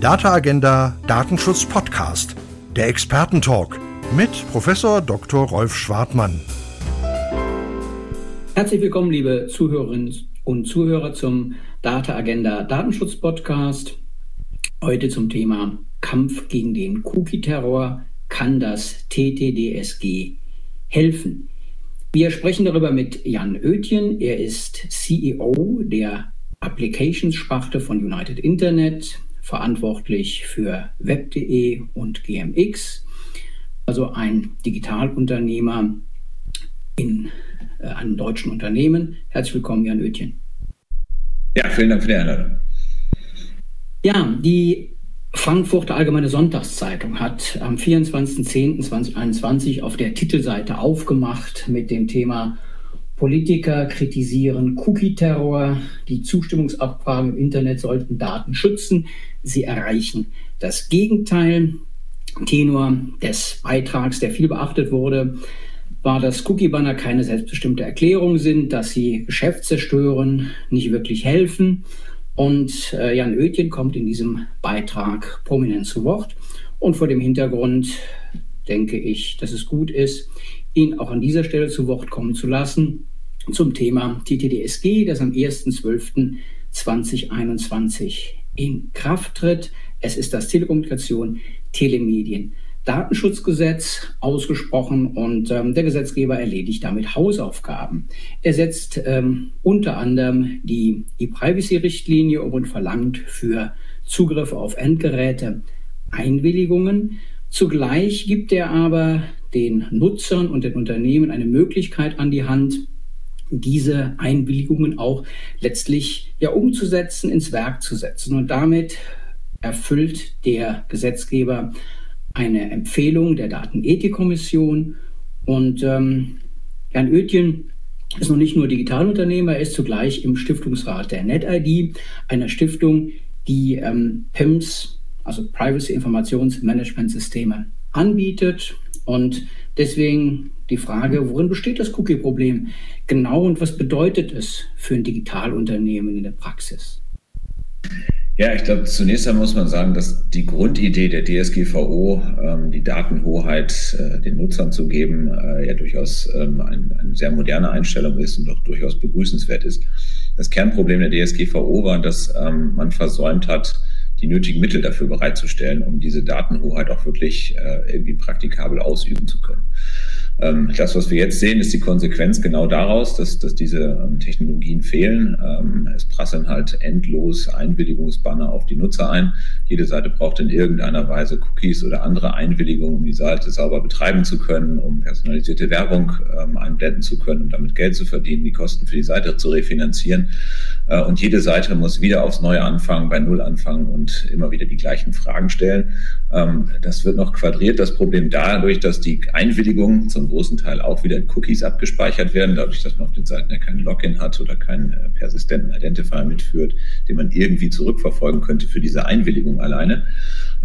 Data Agenda Datenschutz Podcast, der Expertentalk mit Professor Dr. Rolf Schwartmann. Herzlich willkommen, liebe Zuhörerinnen und Zuhörer zum Data Agenda Datenschutz Podcast. Heute zum Thema Kampf gegen den Cookie-Terror. Kann das TTDSG helfen? Wir sprechen darüber mit Jan Oetjen. Er ist CEO der Applications-Sparte von United Internet, verantwortlich für web.de und GMX, also ein Digitalunternehmer in äh, einem deutschen Unternehmen. Herzlich willkommen, Jan Oetjen. Ja, vielen Dank für die Einladung. Ja, die Frankfurter Allgemeine Sonntagszeitung hat am 24.10.2021 auf der Titelseite aufgemacht mit dem Thema Politiker kritisieren Cookie-Terror. Die Zustimmungsabfragen im Internet sollten Daten schützen. Sie erreichen das Gegenteil. Tenor des Beitrags, der viel beachtet wurde, war, dass Cookie-Banner keine selbstbestimmte Erklärung sind, dass sie Geschäft zerstören, nicht wirklich helfen und äh, Jan Oetjen kommt in diesem Beitrag prominent zu Wort. Und vor dem Hintergrund denke ich, dass es gut ist, ihn auch an dieser Stelle zu Wort kommen zu lassen zum Thema TTDSG, das am 1.12.2021 in Kraft tritt. Es ist das Telekommunikation Telemedien Datenschutzgesetz ausgesprochen und ähm, der Gesetzgeber erledigt damit Hausaufgaben. Er setzt ähm, unter anderem die E-Privacy-Richtlinie um und verlangt für Zugriffe auf Endgeräte Einwilligungen. Zugleich gibt er aber den Nutzern und den Unternehmen eine Möglichkeit an die Hand, diese Einwilligungen auch letztlich ja umzusetzen, ins Werk zu setzen. Und damit erfüllt der Gesetzgeber eine Empfehlung der Datenethikkommission. Und ähm, Jan Oetjen ist noch nicht nur Digitalunternehmer, er ist zugleich im Stiftungsrat der NetID, einer Stiftung, die ähm, PIMS, also Privacy Informationsmanagement Systeme, anbietet. Und deswegen die Frage, worin besteht das Cookie-Problem genau und was bedeutet es für ein Digitalunternehmen in der Praxis? Ja, ich glaube, zunächst einmal muss man sagen, dass die Grundidee der DSGVO, ähm, die Datenhoheit äh, den Nutzern zu geben, äh, ja durchaus ähm, ein, eine sehr moderne Einstellung ist und doch durchaus begrüßenswert ist. Das Kernproblem der DSGVO war, dass ähm, man versäumt hat, die nötigen Mittel dafür bereitzustellen, um diese Datenhoheit auch wirklich äh, irgendwie praktikabel ausüben zu können. Ähm, das, was wir jetzt sehen, ist die Konsequenz genau daraus, dass, dass diese ähm, Technologien fehlen. Ähm, es prasseln halt endlos Einwilligungsbanner auf die Nutzer ein. Jede Seite braucht in irgendeiner Weise Cookies oder andere Einwilligungen, um die Seite sauber betreiben zu können, um personalisierte Werbung einblenden zu können, um damit Geld zu verdienen, die Kosten für die Seite zu refinanzieren. Äh, und jede Seite muss wieder aufs Neue anfangen, bei Null anfangen und immer wieder die gleichen Fragen stellen. das wird noch quadriert, das Problem dadurch, dass die Einwilligung zum großen Teil auch wieder in Cookies abgespeichert werden, dadurch, dass man auf den Seiten ja keinen Login hat oder keinen äh, persistenten Identifier mitführt, den man irgendwie zurückverfolgen könnte für diese Einwilligung alleine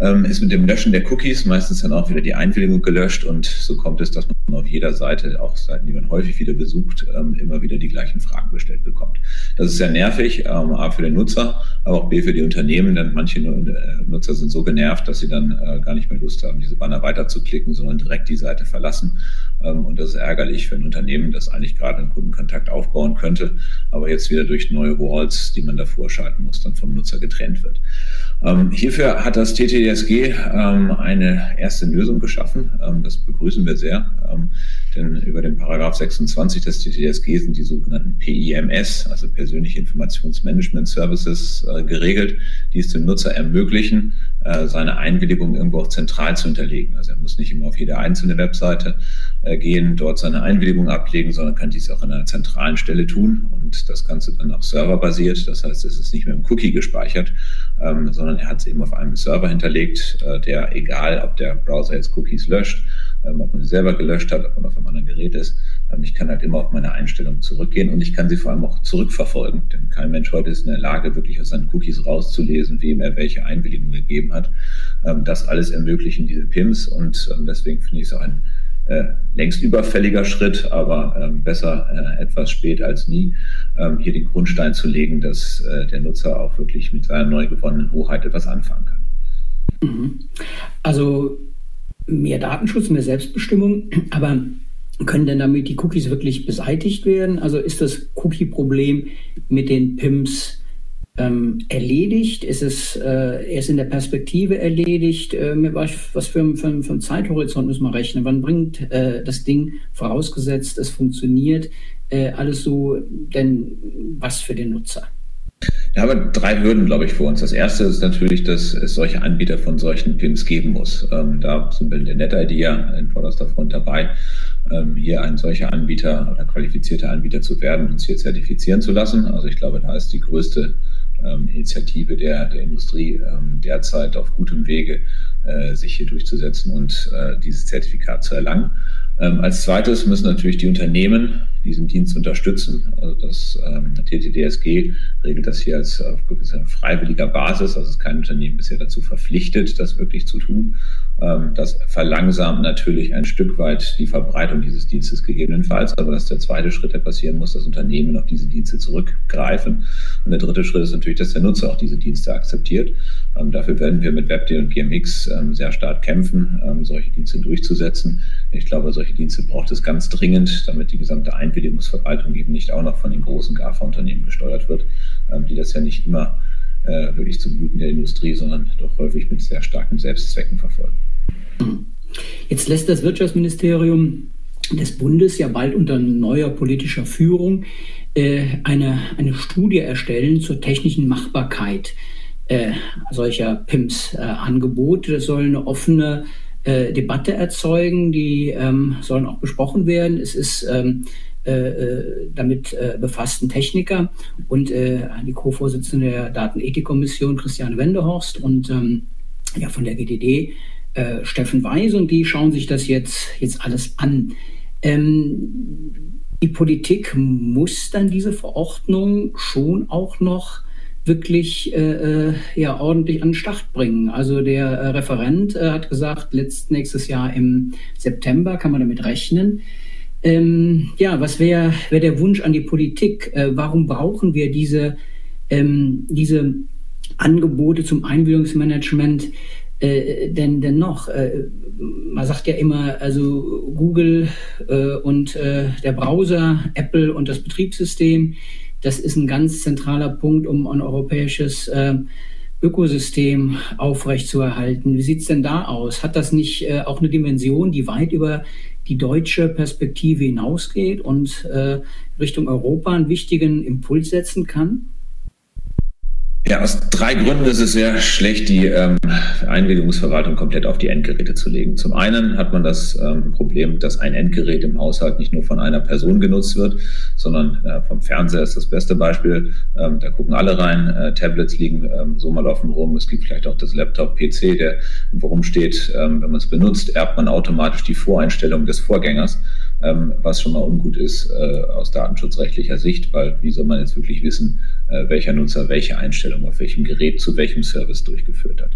ähm, ist mit dem Löschen der Cookies meistens dann auch wieder die Einwilligung gelöscht und so kommt es, dass man auf jeder Seite, auch Seiten, die man häufig wieder besucht, ähm, immer wieder die gleichen Fragen gestellt bekommt. Das ist sehr nervig, ähm, A für den Nutzer, aber auch B für die Unternehmen, denn manche äh, Nutzer sind so genervt, dass sie dann äh, gar nicht mehr Lust haben, diese Banner weiterzuklicken, sondern direkt die Seite verlassen. Ähm, und das ist ärgerlich für ein Unternehmen, das eigentlich gerade einen Kundenkontakt aufbauen könnte, aber jetzt wieder durch neue Walls, die man davor schalten muss, dann vom Nutzer getrennt wird. Ähm, hierfür hat das TTDSG ähm, eine erste Lösung geschaffen. Das begrüßen wir sehr, denn über den Paragraph 26 des TTDSG sind die sogenannten PIMS, also persönliche Informationsmanagement Services, äh, geregelt, die es dem Nutzer ermöglichen, äh, seine Einwilligung irgendwo auch zentral zu hinterlegen. Also er muss nicht immer auf jede einzelne Webseite äh, gehen, dort seine Einwilligung ablegen, sondern kann dies auch an einer zentralen Stelle tun und das Ganze dann auch serverbasiert. Das heißt, es ist nicht mehr im Cookie gespeichert, ähm, sondern er hat es eben auf einem Server hinterlegt, der egal, ob der Browser jetzt Cookies löscht, ähm, ob man sie selber gelöscht hat, ob man auf einem anderen Gerät ist. Ähm, ich kann halt immer auf meine Einstellungen zurückgehen und ich kann sie vor allem auch zurückverfolgen, denn kein Mensch heute ist in der Lage, wirklich aus seinen Cookies rauszulesen, wem er welche Einwilligung gegeben hat. Ähm, das alles ermöglichen diese PIMs und ähm, deswegen finde ich es auch ein äh, längst überfälliger Schritt, aber besser äh, etwas spät als nie, hier den Grundstein zu legen, dass äh, der Nutzer auch wirklich mit seiner neu gewonnenen Hoheit etwas anfangen kann. Mhm. Also mehr Datenschutz, mehr Selbstbestimmung, aber können denn damit die Cookies wirklich beseitigt werden? Also ist das Cookie-Problem mit den PIMs ähm, erledigt? Ist es äh, erst in der Perspektive erledigt? Äh, was für, für, für einen Zeithorizont müssen wir rechnen? Wann bringt äh, das Ding, vorausgesetzt es funktioniert, äh, alles so denn was für den Nutzer? Ja, aber drei Hürden, glaube ich, vor uns. Das erste ist natürlich, dass es solche Anbieter von solchen PIMs geben muss. Ähm, da sind wir in der NetID ja in vorderster Front dabei, hier ein solcher Anbieter oder qualifizierter Anbieter zu werden, uns hier zertifizieren zu lassen. Also ich glaube, da ist die größte ähm, Initiative der, der Industrie ähm, derzeit auf gutem Wege, äh, sich hier durchzusetzen und äh, dieses Zertifikat zu erlangen. Ähm, als zweites müssen natürlich die Unternehmen diesen Dienst unterstützen. Also das ähm, TTDSG regelt das hier als auf freiwilliger Basis. Also ist kein Unternehmen bisher dazu verpflichtet, das wirklich zu tun. Ähm, das verlangsamt natürlich ein Stück weit die Verbreitung dieses Dienstes gegebenenfalls. Aber das ist der zweite Schritt, der passieren muss, dass Unternehmen auf diese Dienste zurückgreifen. Und der dritte Schritt ist natürlich, dass der Nutzer auch diese Dienste akzeptiert. Ähm, dafür werden wir mit WebD und GMX ähm, sehr stark kämpfen, ähm, solche Dienste durchzusetzen. Ich glaube, solche Dienste braucht es ganz dringend, damit die gesamte Ein Einwilligungsverwaltung eben nicht auch noch von den großen GAFA-Unternehmen gesteuert wird, ähm, die das ja nicht immer äh, wirklich zum Guten der Industrie, sondern doch häufig mit sehr starken Selbstzwecken verfolgen. Jetzt lässt das Wirtschaftsministerium des Bundes ja bald unter neuer politischer Führung äh, eine, eine Studie erstellen zur technischen Machbarkeit äh, solcher PIMS-Angebote. das soll eine offene äh, Debatte erzeugen, die ähm, sollen auch besprochen werden. Es ist ähm, äh, äh, damit äh, befassten Techniker und äh, die Co-Vorsitzende der Datenethikkommission Christiane Wendehorst und ähm, ja von der GDD äh, Steffen Weiß und die schauen sich das jetzt, jetzt alles an. Ähm, die Politik muss dann diese Verordnung schon auch noch wirklich äh, ja ordentlich an den Start bringen. Also der äh, Referent äh, hat gesagt, letzt, nächstes Jahr im September kann man damit rechnen. Ähm, ja, was wäre wär der Wunsch an die Politik? Äh, warum brauchen wir diese, ähm, diese Angebote zum Einwilligungsmanagement äh, denn, denn noch? Äh, man sagt ja immer, also Google äh, und äh, der Browser, Apple und das Betriebssystem, das ist ein ganz zentraler Punkt, um ein europäisches äh, Ökosystem aufrechtzuerhalten. Wie sieht's denn da aus? Hat das nicht äh, auch eine Dimension, die weit über die deutsche Perspektive hinausgeht und äh, Richtung Europa einen wichtigen Impuls setzen kann? Ja, aus drei Gründen ist es sehr schlecht, die ähm, Einwilligungsverwaltung komplett auf die Endgeräte zu legen. Zum einen hat man das ähm, Problem, dass ein Endgerät im Haushalt nicht nur von einer Person genutzt wird, sondern äh, vom Fernseher ist das beste Beispiel. Ähm, da gucken alle rein. Äh, Tablets liegen ähm, so mal offen rum. Es gibt vielleicht auch das Laptop, PC, der worum steht. Ähm, wenn man es benutzt, erbt man automatisch die Voreinstellung des Vorgängers ähm, was schon mal ungut ist äh, aus datenschutzrechtlicher Sicht, weil wie soll man jetzt wirklich wissen, äh, welcher Nutzer welche Einstellung auf welchem Gerät zu welchem Service durchgeführt hat.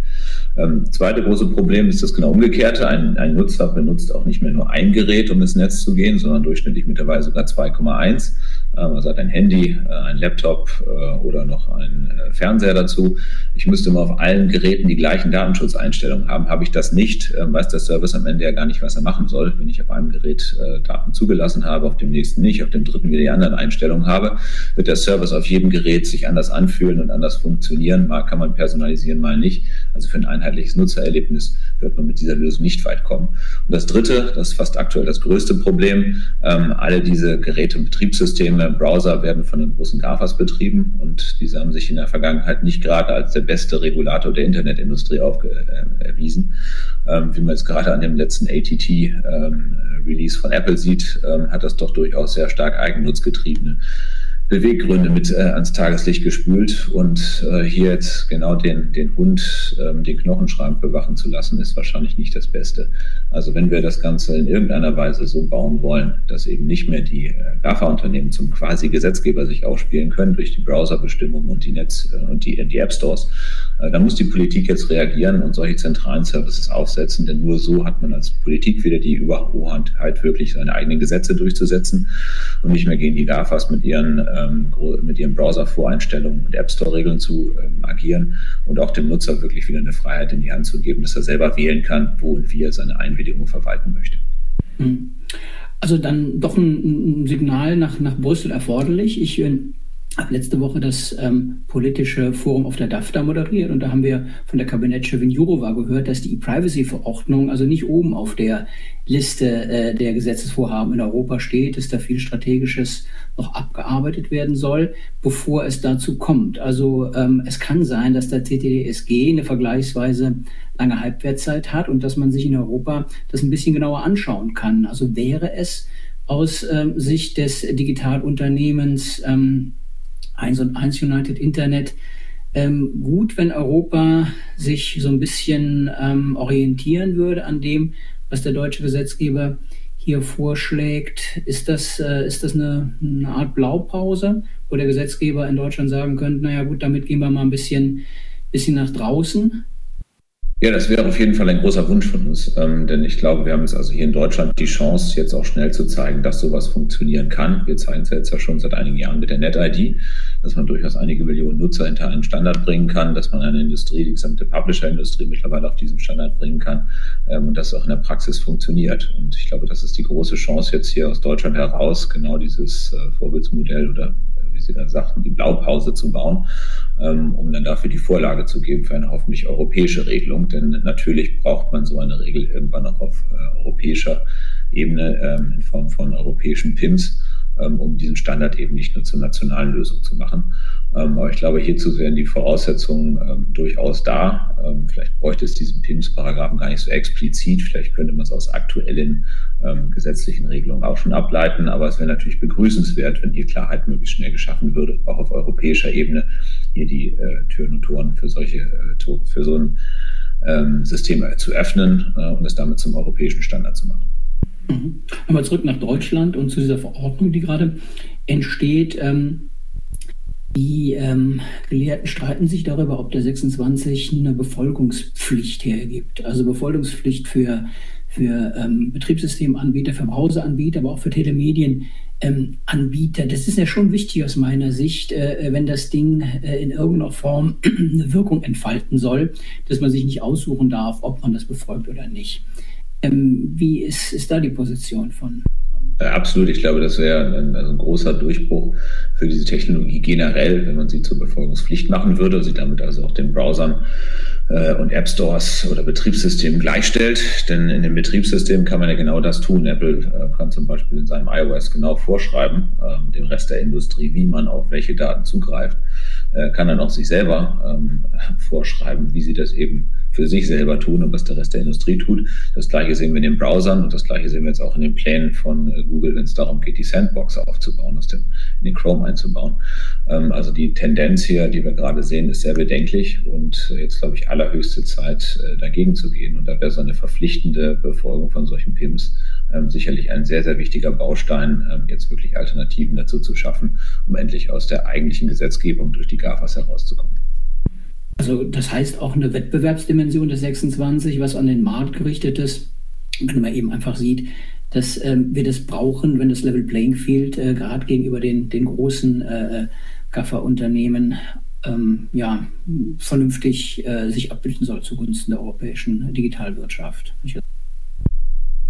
Ähm, zweite große Problem ist das genau umgekehrte. Ein, ein Nutzer benutzt auch nicht mehr nur ein Gerät, um ins Netz zu gehen, sondern durchschnittlich mittlerweile sogar 2,1. Ähm, also hat ein Handy, äh, ein Laptop äh, oder noch ein äh, Fernseher dazu. Ich müsste mal auf allen Geräten die gleichen Datenschutzeinstellungen haben. Habe ich das nicht, ähm, weiß der Service am Ende ja gar nicht, was er machen soll. Wenn ich auf einem Gerät Daten zugelassen habe, auf dem nächsten nicht, auf dem dritten wieder die anderen Einstellungen habe, wird der Service auf jedem Gerät sich anders anfühlen und anders funktionieren. Mal kann man personalisieren, mal nicht. Also für ein einheitliches Nutzererlebnis wird man mit dieser Lösung nicht weit kommen. Und das Dritte, das ist fast aktuell das größte Problem, ähm, alle diese Geräte und Betriebssysteme, Browser werden von den großen GAFAs betrieben und diese haben sich in der Vergangenheit nicht gerade als der beste Regulator der Internetindustrie äh, erwiesen. Ähm, wie man jetzt gerade an dem letzten ATT-Release ähm, von Apple sieht, ähm, hat das doch durchaus sehr stark eigennutzgetriebene Beweggründe mit äh, ans Tageslicht gespült und äh, hier jetzt genau den, den Hund, ähm, den Knochenschrank bewachen zu lassen, ist wahrscheinlich nicht das Beste. Also wenn wir das Ganze in irgendeiner Weise so bauen wollen, dass eben nicht mehr die äh, GAFA-Unternehmen zum quasi Gesetzgeber sich aufspielen können durch die Browserbestimmungen und die Netz äh, und die, die App Äh, dann muss die Politik jetzt reagieren und solche zentralen Services aufsetzen, denn nur so hat man als Politik wieder die Überhoheit, halt wirklich seine eigenen Gesetze durchzusetzen und nicht mehr gegen die GAFAs mit ihren ähm, mit ihren Browser-Voreinstellungen und App Store-Regeln zu ähm, agieren und auch dem Nutzer wirklich wieder eine Freiheit in die Hand zu geben, dass er selber wählen kann, wo und wie er seine Einwilligung verwalten möchte. Hm. Also dann doch ein, ein Signal nach, nach Brüssel erforderlich. Ich äh, habe letzte Woche das ähm, politische Forum auf der DAFTA moderiert und da haben wir von der Kabinettschefin Jourova gehört, dass die E-Privacy-Verordnung also nicht oben auf der Liste äh, der Gesetzesvorhaben in Europa steht, dass da viel Strategisches noch abgearbeitet werden soll, bevor es dazu kommt. Also ähm, es kann sein, dass der TTDSG eine vergleichsweise lange Halbwertszeit hat und dass man sich in Europa das ein bisschen genauer anschauen kann. Also wäre es aus ähm, Sicht des Digitalunternehmens ähm, 1 und 1 United Internet ähm, gut, wenn Europa sich so ein bisschen ähm, orientieren würde an dem, was der deutsche Gesetzgeber hier vorschlägt. Ist das, äh, ist das eine, eine, Art Blaupause, wo der Gesetzgeber in Deutschland sagen könnte, naja gut, damit gehen wir mal ein bisschen, bisschen nach draußen? Ja, das wäre auf jeden Fall ein großer Wunsch von uns, ähm, denn ich glaube, wir haben jetzt also hier in Deutschland die Chance, jetzt auch schnell zu zeigen, dass sowas funktionieren kann. Wir zeigen es jetzt ja schon seit einigen Jahren mit der NetID, dass man durchaus einige Millionen Nutzer hinter einen Standard bringen kann, dass man eine Industrie, die gesamte Publisher-Industrie mittlerweile auf diesen Standard bringen kann ähm, und dass es auch in der Praxis funktioniert. Und ich glaube, das ist die große Chance jetzt hier aus Deutschland heraus, genau dieses äh, Vorbildsmodell oder wie Sie da sagten, die Blaupause zu bauen, ähm, um dann dafür die Vorlage zu geben für eine hoffentlich europäische Regelung. Denn natürlich braucht man so eine Regel irgendwann auch auf äh, europäischer Ebene ähm, in Form von europäischen PIMS ähm, um diesen Standard eben nicht nur zur nationalen Lösung zu machen. Ähm, aber ich glaube, hierzu wären die Voraussetzungen ähm, durchaus da. Vielleicht bräuchte es diesen PIMS-Paragraphen gar nicht so explizit. Vielleicht könnte man es aus aktuellen gesetzlichen Regelungen auch schon ableiten. Aber es wäre natürlich begrüßenswert, wenn hier Klarheit möglichst schnell geschaffen würde, auch auf europäischer Ebene hier die äh, Türen und Toren für solche äh, für so ein System zu öffnen äh, und es damit zum europäischen Standard zu machen. Mhm. Aber zurück nach Deutschland und zu dieser Verordnung, die gerade entsteht. Ähm, die ähm, Gelehrten streiten sich darüber, ob der 26 eine Befolgungspflicht hergibt. Also Befolgungspflicht für, für ähm, Betriebssystemanbieter, für Browseranbieter, aber auch für Telemedienanbieter. Ähm, das ist ja schon wichtig aus meiner Sicht, äh, wenn das Ding äh, in irgendeiner Form eine Wirkung entfalten soll, dass man sich nicht aussuchen darf, ob man das befolgt oder nicht. Ähm, wie ist, ist da die Position von? Äh, absolut, ich glaube, das wäre ein, also ein, großer Durchbruch für diese Technologie generell, wenn man sie zur Befolgungspflicht machen würde, sie damit also auch den Browsern äh, und App Stores oder Betriebssystemen gleichstellt. Denn in dem Betriebssystem kann man ja genau das tun. Apple äh, kann zum Beispiel in seinem iOS genau vorschreiben, äh, dem Rest der Industrie, wie man auf welche Daten zugreift, äh, kann dann auch sich selber ähm, vorschreiben, wie sie das eben für sich selber tun und was der Rest der Industrie tut. Das gleiche sehen wir in den Browsern und das gleiche sehen wir jetzt auch in den Plänen von äh, Google, wenn es darum geht, die Sandbox aufzubauen, das in den Chrome einzubauen. Ähm, also die Tendenz hier, die wir gerade sehen, ist sehr bedenklich und äh, jetzt, glaube ich, allerhöchste Zeit, äh, dagegen zu gehen. Und da wäre so eine verpflichtende Befolgung von solchen PIMs ähm, sicherlich ein sehr, sehr wichtiger Baustein, ähm, jetzt wirklich Alternativen dazu zu schaffen, um endlich aus der eigentlichen Gesetzgebung durch die GAFAs herauszukommen. Also das heißt auch eine Wettbewerbsdimension des 26, was an den Markt gerichtet ist, wenn man eben einfach sieht, dass ähm, wir das brauchen, wenn das Level Playing Field äh, gerade gegenüber den, den großen äh, GAFA-Unternehmen ähm, ja, vernünftig äh, sich abbilden soll zugunsten der europäischen Digitalwirtschaft.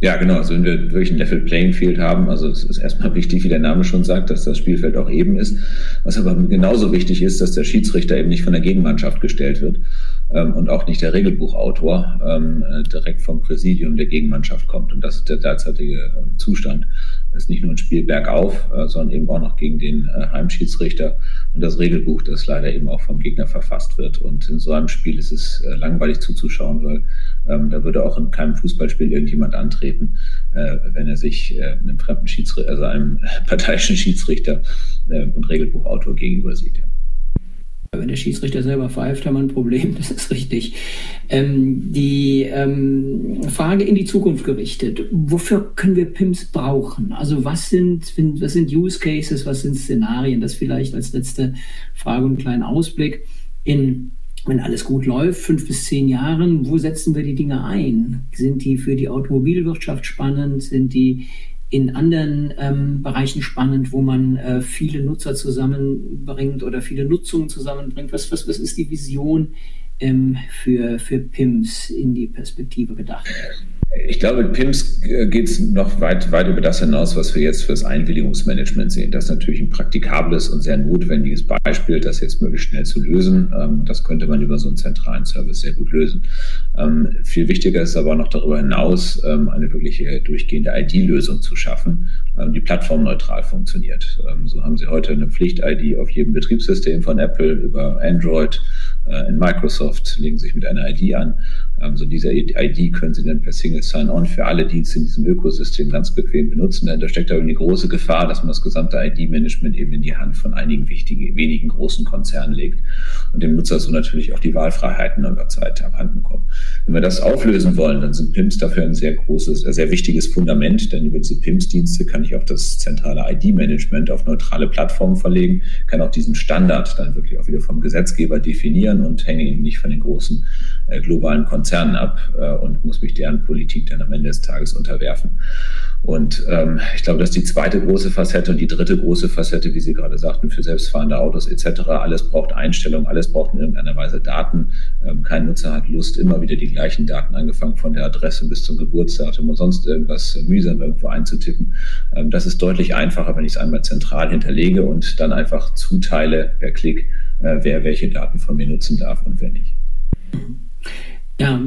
Ja, genau. Also wenn wir wirklich ein Level Playing Field haben, also es ist erstmal wichtig, wie der Name schon sagt, dass das Spielfeld auch eben ist. Was aber genauso wichtig ist, dass der Schiedsrichter eben nicht von der Gegenmannschaft gestellt wird ähm, und auch nicht der Regelbuchautor ähm, äh, direkt vom Präsidium der Gegenmannschaft kommt. Und das ist der derzeitige äh, Zustand. Ist nicht nur ein Spiel bergauf, äh, sondern eben auch noch gegen den äh, Heimschiedsrichter und das Regelbuch, das leider eben auch vom Gegner verfasst wird. Und in so einem Spiel ist es äh, langweilig zuzuschauen, weil ähm, da würde auch in keinem Fußballspiel irgendjemand antreten, äh, wenn er sich äh, einem fremden Schiedsrichter, also einem parteiischen Schiedsrichter äh, und Regelbuchautor gegenüber sieht. Ja. Wenn der Schiedsrichter selber pfeift, haben wir ein Problem, das ist richtig. Ähm, die ähm, Frage in die Zukunft gerichtet. Wofür können wir PIMS brauchen? Also was sind, was sind Use Cases, was sind Szenarien? Das vielleicht als letzte Frage und einen kleinen Ausblick. In, wenn alles gut läuft, fünf bis zehn Jahren, wo setzen wir die Dinge ein? Sind die für die Automobilwirtschaft spannend? Sind die in anderen ähm, Bereichen spannend, wo man äh, viele Nutzer zusammenbringt oder viele Nutzungen zusammenbringt? Was, was, was ist die Vision ähm, für, für PIMS in die Perspektive gedacht? Ich glaube, mit PIMS äh, geht es noch weit, weit über das hinaus, was wir jetzt für das Einwilligungsmanagement sehen. Das ist natürlich ein praktikables und sehr notwendiges Beispiel, das jetzt möglichst schnell zu lösen. Ähm, das könnte man über so einen zentralen Service sehr gut lösen. Ähm, viel wichtiger ist aber noch darüber hinaus, ähm, eine wirkliche durchgehende ID-Lösung zu schaffen, die plattformneutral funktioniert. So haben Sie heute eine Pflicht-ID auf jedem Betriebssystem von Apple über Android in Microsoft, legen sich mit einer ID an. Ähm, so diese ID können Sie dann per Single Sign-On für alle Dienste in diesem Ökosystem ganz bequem benutzen. Da steckt aber eine große Gefahr, dass man das gesamte ID-Management eben in die Hand von einigen wichtigen, wenigen großen Konzernen legt und dem Nutzer so natürlich auch die Wahlfreiheiten über Zeit abhanden kommen. Wenn wir das auflösen wollen, dann sind PIMS dafür ein sehr großes, sehr wichtiges Fundament, denn über diese PIMS-Dienste kann ich auch das zentrale ID-Management auf neutrale Plattformen verlegen, kann auch diesen Standard dann wirklich auch wieder vom Gesetzgeber definieren und hänge ihn nicht von den großen äh, globalen Konzernen ab äh, und muss mich deren Politik dann am Ende des Tages unterwerfen. Und ähm, ich glaube, das ist die zweite große Facette und die dritte große Facette, wie Sie gerade sagten, für selbstfahrende Autos etc. Alles braucht Einstellung, alles braucht in irgendeiner Weise Daten. Ähm, kein Nutzer hat Lust, immer wieder die gleichen Daten, angefangen von der Adresse bis zum Geburtsdatum und sonst irgendwas mühsam irgendwo einzutippen. Ähm, das ist deutlich einfacher, wenn ich es einmal zentral hinterlege und dann einfach zuteile per Klick, äh, wer welche Daten von mir nutzen darf und wer nicht. Ja,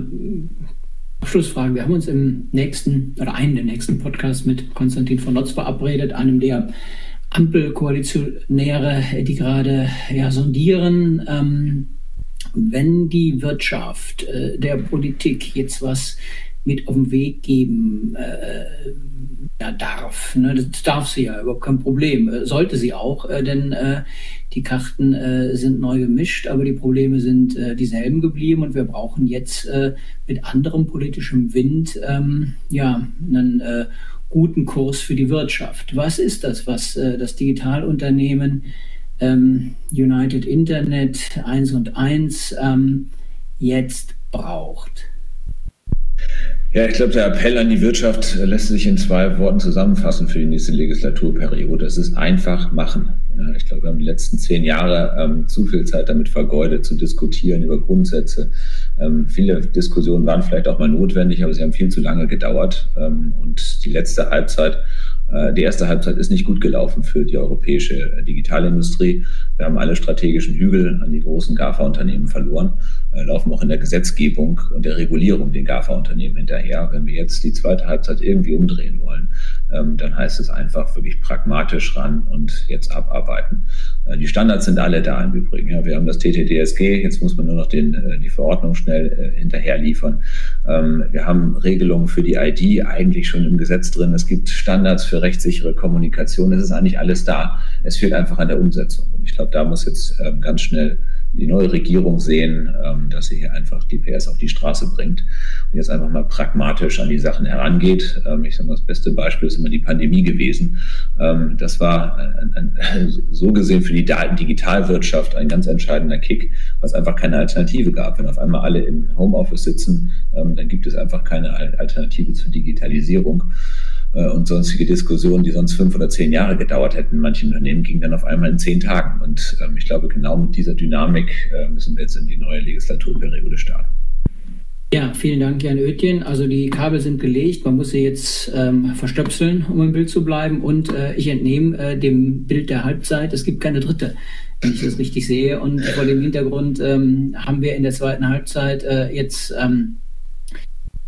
Abschlussfrage. Wir haben uns im nächsten oder einen der nächsten Podcasts mit Konstantin von Lotz verabredet, einem der Ampelkoalitionäre, die gerade ja, sondieren, ähm, wenn die Wirtschaft äh, der Politik jetzt was mit auf den Weg geben äh, ja, darf. Ne? Das darf sie ja, überhaupt kein Problem. Äh, sollte sie auch, äh, denn äh, die Karten äh, sind neu gemischt, aber die Probleme sind äh, dieselben geblieben und wir brauchen jetzt äh, mit anderem politischem Wind ähm, ja, einen äh, guten Kurs für die Wirtschaft. Was ist das, was äh, das Digitalunternehmen ähm, United Internet 1 und 1 ähm, jetzt braucht? Ja, ich glaube, der Appell an die Wirtschaft lässt sich in zwei Worten zusammenfassen für die nächste Legislaturperiode. Es ist einfach machen. Ja, ich glaube, wir haben die letzten zehn Jahre ähm, zu viel Zeit damit vergeudet, zu diskutieren über Grundsätze. Ähm, viele Diskussionen waren vielleicht auch mal notwendig, aber sie haben viel zu lange gedauert. Ähm, und die letzte Halbzeit äh, die erste Halbzeit ist nicht gut gelaufen für die europäische äh, Digitalindustrie. Wir haben alle strategischen Hügel an die großen GAFA-Unternehmen verloren, äh, laufen auch in der Gesetzgebung und der Regulierung den GAFA-Unternehmen hinterher. Wenn wir jetzt die zweite Halbzeit irgendwie umdrehen wollen, dann heißt es einfach wirklich pragmatisch ran und jetzt abarbeiten. Die Standards sind alle da im Übrigen. Ja, wir haben das TTDSG, jetzt muss man nur noch den, die Verordnung schnell hinterher liefern. Ähm, wir haben Regelungen für die ID eigentlich schon im Gesetz drin. Es gibt Standards für rechtssichere Kommunikation. Es ist eigentlich alles da. Es fehlt einfach an der Umsetzung. Und ich glaube, da muss jetzt ähm, ganz schnell die neue Regierung sehen, ähm, dass sie hier einfach die PS auf die Straße bringt und jetzt einfach mal pragmatisch an die Sachen herangeht. Ähm, ich sage mal, das beste Beispiel ist immer die Pandemie gewesen. Ähm, das war ein, ein, so gesehen für die Digitalwirtschaft ein ganz entscheidender Kick, was einfach keine Alternative gab. Wenn auf einmal alle im Homeoffice sitzen, dann gibt es einfach keine Alternative zur Digitalisierung. Äh, und sonstige Diskussionen, die sonst fünf oder zehn Jahre gedauert hätten in manchen Unternehmen, gingen dann auf einmal in zehn Tagen. Und ähm, ich glaube, genau mit dieser Dynamik äh, müssen wir jetzt in die neue Legislaturperiode starten. Ja, vielen Dank, Jan Oetjen. Also die Kabel sind gelegt, man muss sie jetzt ähm, verstöpseln, um im Bild zu bleiben. Und äh, ich entnehme äh, dem Bild der Halbzeit, es gibt keine dritte, wenn ich das richtig sehe. Und vor dem Hintergrund ähm, haben wir in der zweiten Halbzeit äh, jetzt ähm,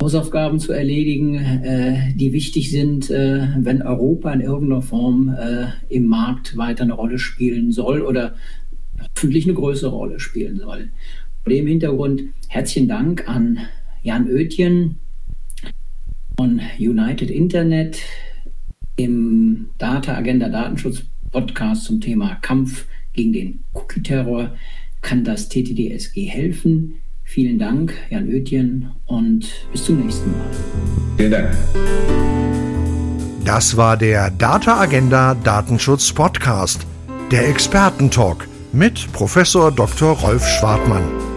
Hausaufgaben zu erledigen, äh, die wichtig sind, äh, wenn Europa in irgendeiner Form äh, im Markt weiter eine Rolle spielen soll oder hoffentlich eine größere Rolle spielen soll. Vor dem Hintergrund herzlichen Dank an Jan Oetjen von United Internet im Data Agenda Datenschutz Podcast zum Thema Kampf gegen den Cookie-Terror. Kann das TTDSG helfen? Vielen Dank, Jan Oetjen, und bis zum nächsten Mal. Vielen Dank. Das war der Data Agenda Datenschutz Podcast, der Expertentalk mit Professor Dr. Rolf Schwartmann.